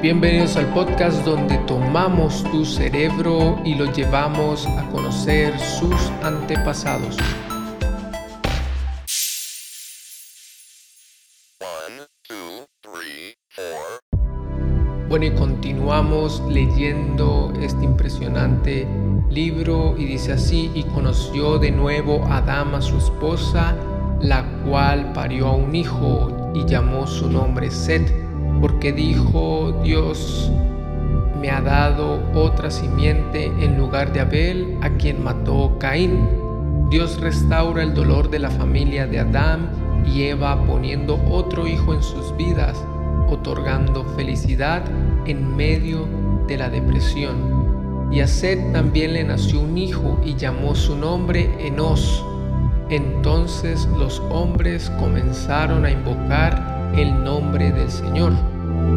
Bienvenidos al podcast donde tomamos tu cerebro y lo llevamos a conocer sus antepasados. Bueno, y continuamos leyendo este impresionante libro y dice así, y conoció de nuevo a Adán a su esposa, la cual parió a un hijo y llamó su nombre Set porque dijo Dios me ha dado otra simiente en lugar de Abel, a quien mató Caín. Dios restaura el dolor de la familia de Adán y Eva poniendo otro hijo en sus vidas, otorgando felicidad en medio de la depresión. Y a Seth también le nació un hijo y llamó su nombre Enos. Entonces los hombres comenzaron a invocar el nombre del Señor.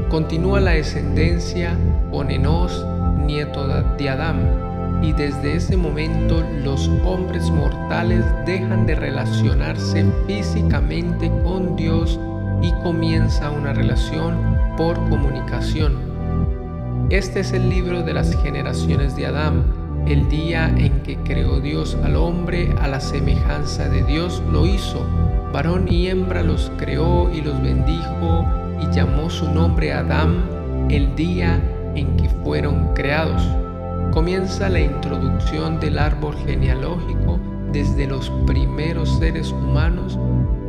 Continúa la descendencia con Enos, nieto de Adán, y desde ese momento los hombres mortales dejan de relacionarse físicamente con Dios y comienza una relación por comunicación. Este es el libro de las generaciones de Adán. El día en que creó Dios al hombre a la semejanza de Dios lo hizo varón y hembra los creó y los bendijo y llamó su nombre Adán el día en que fueron creados. Comienza la introducción del árbol genealógico desde los primeros seres humanos,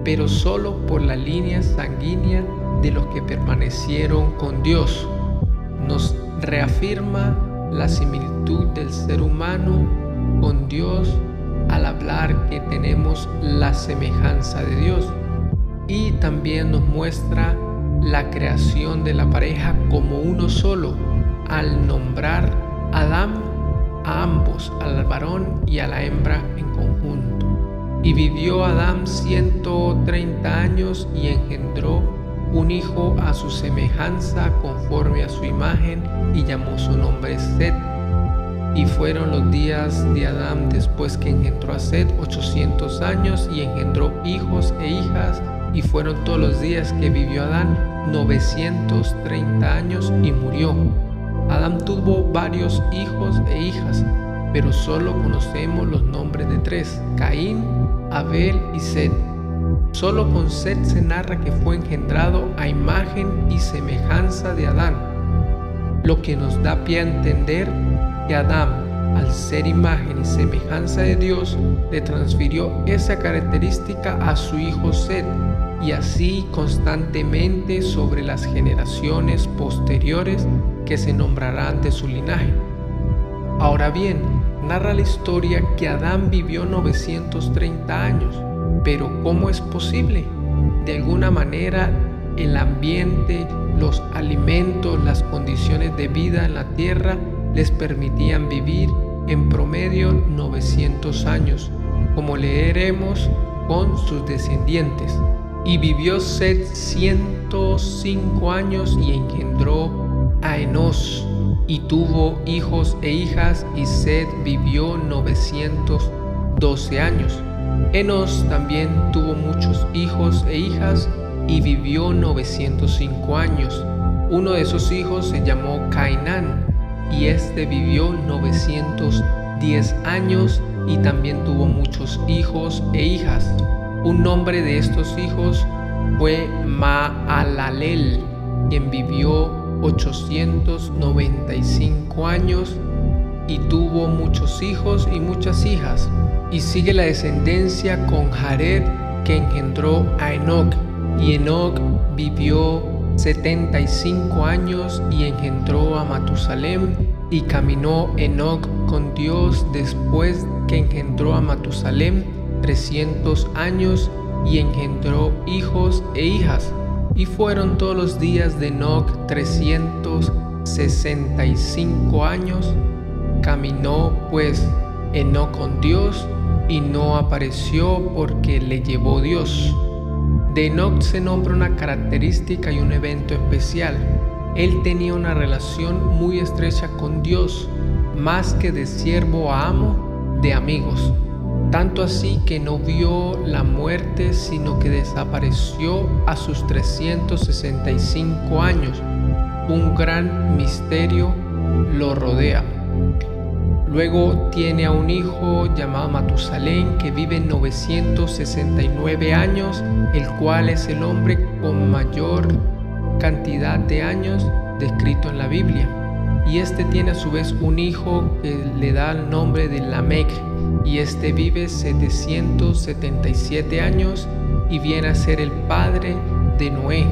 pero solo por la línea sanguínea de los que permanecieron con Dios. Nos reafirma la similitud del ser humano con Dios al hablar que tenemos la semejanza de Dios. Y también nos muestra la creación de la pareja como uno solo al nombrar Adán a ambos, al varón y a la hembra en conjunto. Y vivió Adán 130 años y engendró un hijo a su semejanza conforme a su imagen y llamó su nombre Set y fueron los días de Adán después que engendró a Seth 800 años y engendró hijos e hijas. Y fueron todos los días que vivió Adán 930 años y murió. Adán tuvo varios hijos e hijas, pero solo conocemos los nombres de tres, Caín, Abel y Seth. Solo con Seth se narra que fue engendrado a imagen y semejanza de Adán, lo que nos da pie a entender que Adán, al ser imagen y semejanza de Dios, le transfirió esa característica a su hijo Seth y así constantemente sobre las generaciones posteriores que se nombrarán de su linaje. Ahora bien, narra la historia que Adán vivió 930 años, pero ¿cómo es posible? De alguna manera el ambiente, los alimentos, las condiciones de vida en la tierra les permitían vivir en promedio 900 años, como leeremos con sus descendientes. Y vivió Seth 105 años y engendró a Enos y tuvo hijos e hijas y Seth vivió 912 años. Enos también tuvo muchos hijos e hijas y vivió 905 años. Uno de esos hijos se llamó Cainán y este vivió 910 años y también tuvo muchos hijos e hijas. Un nombre de estos hijos fue Maalalel, quien vivió 895 años y tuvo muchos hijos y muchas hijas. Y sigue la descendencia con Jared, que engendró a Enoch, y Enoch vivió 75 años y engendró a Matusalem y caminó Enoch con Dios después que engendró a Matusalem 300 años y engendró hijos e hijas. Y fueron todos los días de Enoch 365 años. Caminó pues Enoch con Dios y no apareció porque le llevó Dios. De Enoch se nombra una característica y un evento especial. Él tenía una relación muy estrecha con Dios, más que de siervo a amo, de amigos. Tanto así que no vio la muerte, sino que desapareció a sus 365 años. un gran misterio lo rodea. Luego tiene a un hijo llamado Matusalén que vive 969 años, el cual es el hombre con mayor cantidad de años descrito en la Biblia. Y este tiene a su vez un hijo que le da el nombre de Lamec, y este vive 777 años y viene a ser el padre de Noé.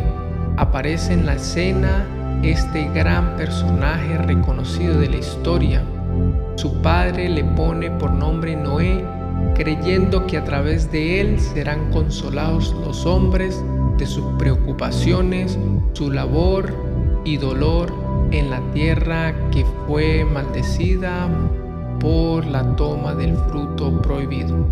Aparece en la escena este gran personaje reconocido de la historia. Su padre le pone por nombre Noé, creyendo que a través de él serán consolados los hombres de sus preocupaciones, su labor y dolor en la tierra que fue maldecida por la toma del fruto prohibido.